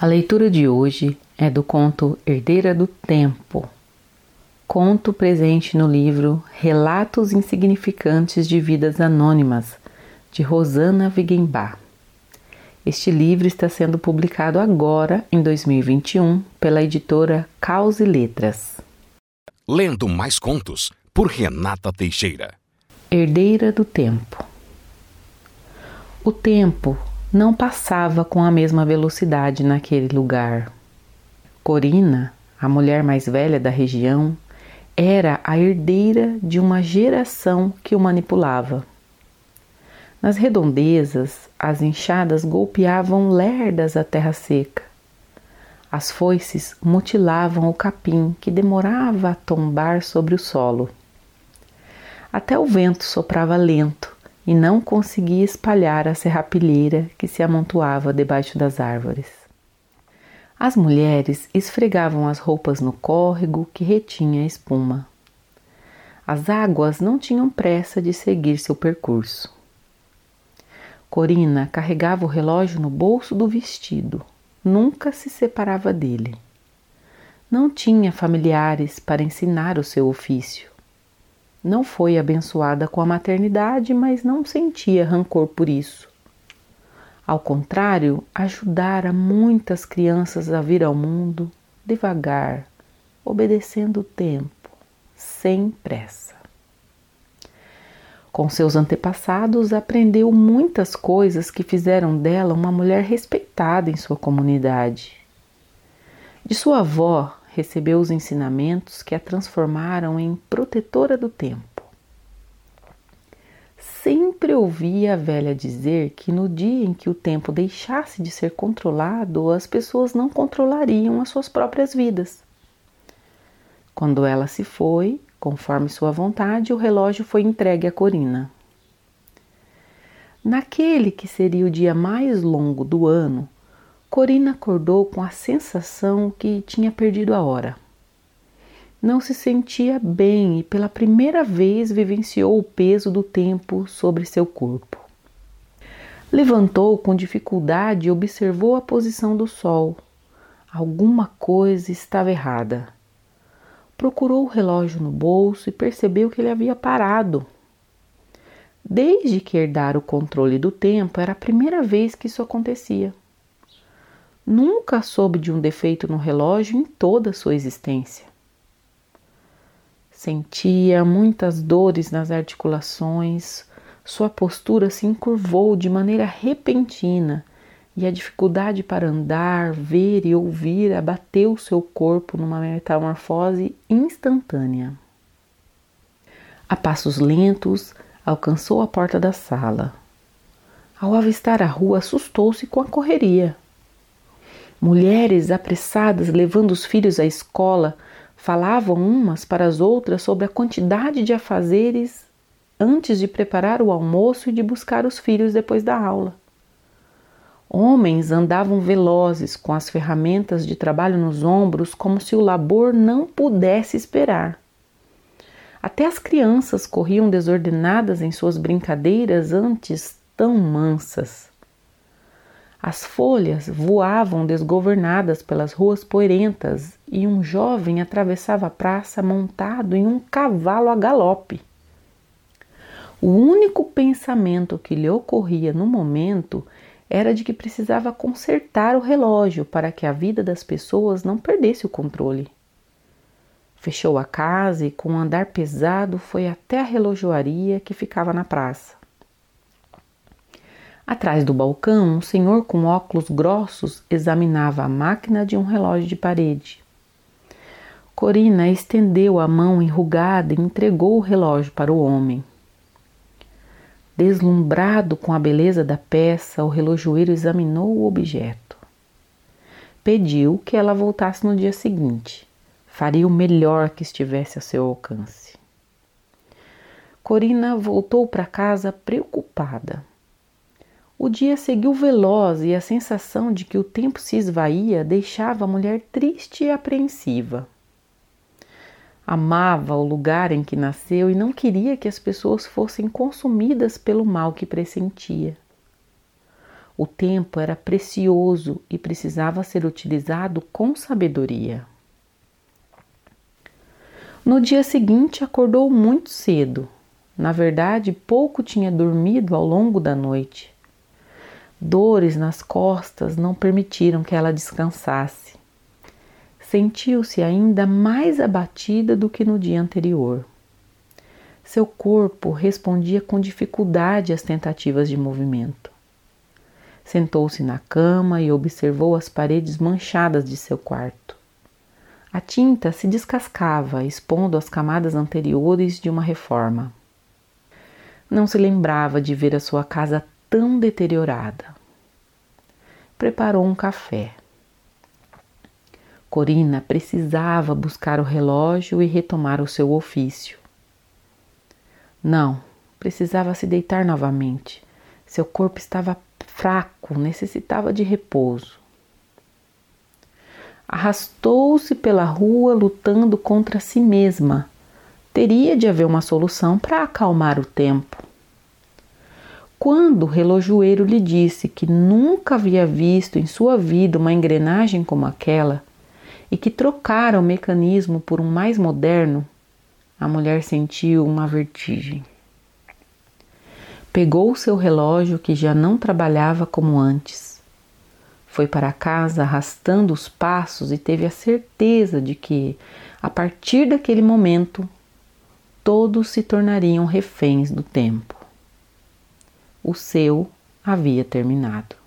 A leitura de hoje é do conto Herdeira do Tempo, conto presente no livro Relatos Insignificantes de Vidas Anônimas, de Rosana Wigenbach. Este livro está sendo publicado agora, em 2021, pela editora Caos e Letras. Lendo mais contos por Renata Teixeira. Herdeira do Tempo. O tempo não passava com a mesma velocidade naquele lugar. Corina, a mulher mais velha da região, era a herdeira de uma geração que o manipulava. Nas redondezas, as enxadas golpeavam lerdas a terra seca. As foices mutilavam o capim que demorava a tombar sobre o solo. Até o vento soprava lento e não conseguia espalhar a serrapilheira que se amontoava debaixo das árvores. As mulheres esfregavam as roupas no córrego que retinha a espuma. As águas não tinham pressa de seguir seu percurso. Corina carregava o relógio no bolso do vestido, nunca se separava dele. Não tinha familiares para ensinar o seu ofício. Não foi abençoada com a maternidade, mas não sentia rancor por isso. Ao contrário, ajudara muitas crianças a vir ao mundo devagar, obedecendo o tempo, sem pressa. Com seus antepassados, aprendeu muitas coisas que fizeram dela uma mulher respeitada em sua comunidade. De sua avó, recebeu os ensinamentos que a transformaram em protetora do tempo. Sempre ouvia a velha dizer que no dia em que o tempo deixasse de ser controlado, as pessoas não controlariam as suas próprias vidas. Quando ela se foi, Conforme sua vontade, o relógio foi entregue a Corina. Naquele que seria o dia mais longo do ano, Corina acordou com a sensação que tinha perdido a hora. Não se sentia bem e pela primeira vez vivenciou o peso do tempo sobre seu corpo. Levantou com dificuldade e observou a posição do sol. Alguma coisa estava errada. Procurou o relógio no bolso e percebeu que ele havia parado. Desde que herdara o controle do tempo, era a primeira vez que isso acontecia. Nunca soube de um defeito no relógio em toda a sua existência. Sentia muitas dores nas articulações, sua postura se encurvou de maneira repentina e a dificuldade para andar, ver e ouvir abateu seu corpo numa metamorfose instantânea. A passos lentos, alcançou a porta da sala. Ao avistar a rua, assustou-se com a correria. Mulheres apressadas levando os filhos à escola falavam umas para as outras sobre a quantidade de afazeres antes de preparar o almoço e de buscar os filhos depois da aula. Homens andavam velozes com as ferramentas de trabalho nos ombros, como se o labor não pudesse esperar. Até as crianças corriam desordenadas em suas brincadeiras antes tão mansas. As folhas voavam desgovernadas pelas ruas poeirentas e um jovem atravessava a praça montado em um cavalo a galope. O único pensamento que lhe ocorria no momento era de que precisava consertar o relógio para que a vida das pessoas não perdesse o controle. Fechou a casa e, com um andar pesado, foi até a relojoaria que ficava na praça. Atrás do balcão, um senhor com óculos grossos examinava a máquina de um relógio de parede. Corina estendeu a mão enrugada e entregou o relógio para o homem. Deslumbrado com a beleza da peça, o relojoeiro examinou o objeto. Pediu que ela voltasse no dia seguinte. Faria o melhor que estivesse a seu alcance. Corina voltou para casa preocupada. O dia seguiu veloz e a sensação de que o tempo se esvaía deixava a mulher triste e apreensiva. Amava o lugar em que nasceu e não queria que as pessoas fossem consumidas pelo mal que pressentia. O tempo era precioso e precisava ser utilizado com sabedoria. No dia seguinte, acordou muito cedo. Na verdade, pouco tinha dormido ao longo da noite. Dores nas costas não permitiram que ela descansasse. Sentiu-se ainda mais abatida do que no dia anterior. Seu corpo respondia com dificuldade às tentativas de movimento. Sentou-se na cama e observou as paredes manchadas de seu quarto. A tinta se descascava, expondo as camadas anteriores de uma reforma. Não se lembrava de ver a sua casa tão deteriorada. Preparou um café. Corina precisava buscar o relógio e retomar o seu ofício. Não, precisava se deitar novamente. Seu corpo estava fraco, necessitava de repouso. Arrastou-se pela rua lutando contra si mesma. Teria de haver uma solução para acalmar o tempo. Quando o relojoeiro lhe disse que nunca havia visto em sua vida uma engrenagem como aquela e que trocara o mecanismo por um mais moderno, a mulher sentiu uma vertigem. Pegou o seu relógio que já não trabalhava como antes. Foi para casa arrastando os passos e teve a certeza de que, a partir daquele momento, todos se tornariam reféns do tempo. O seu havia terminado.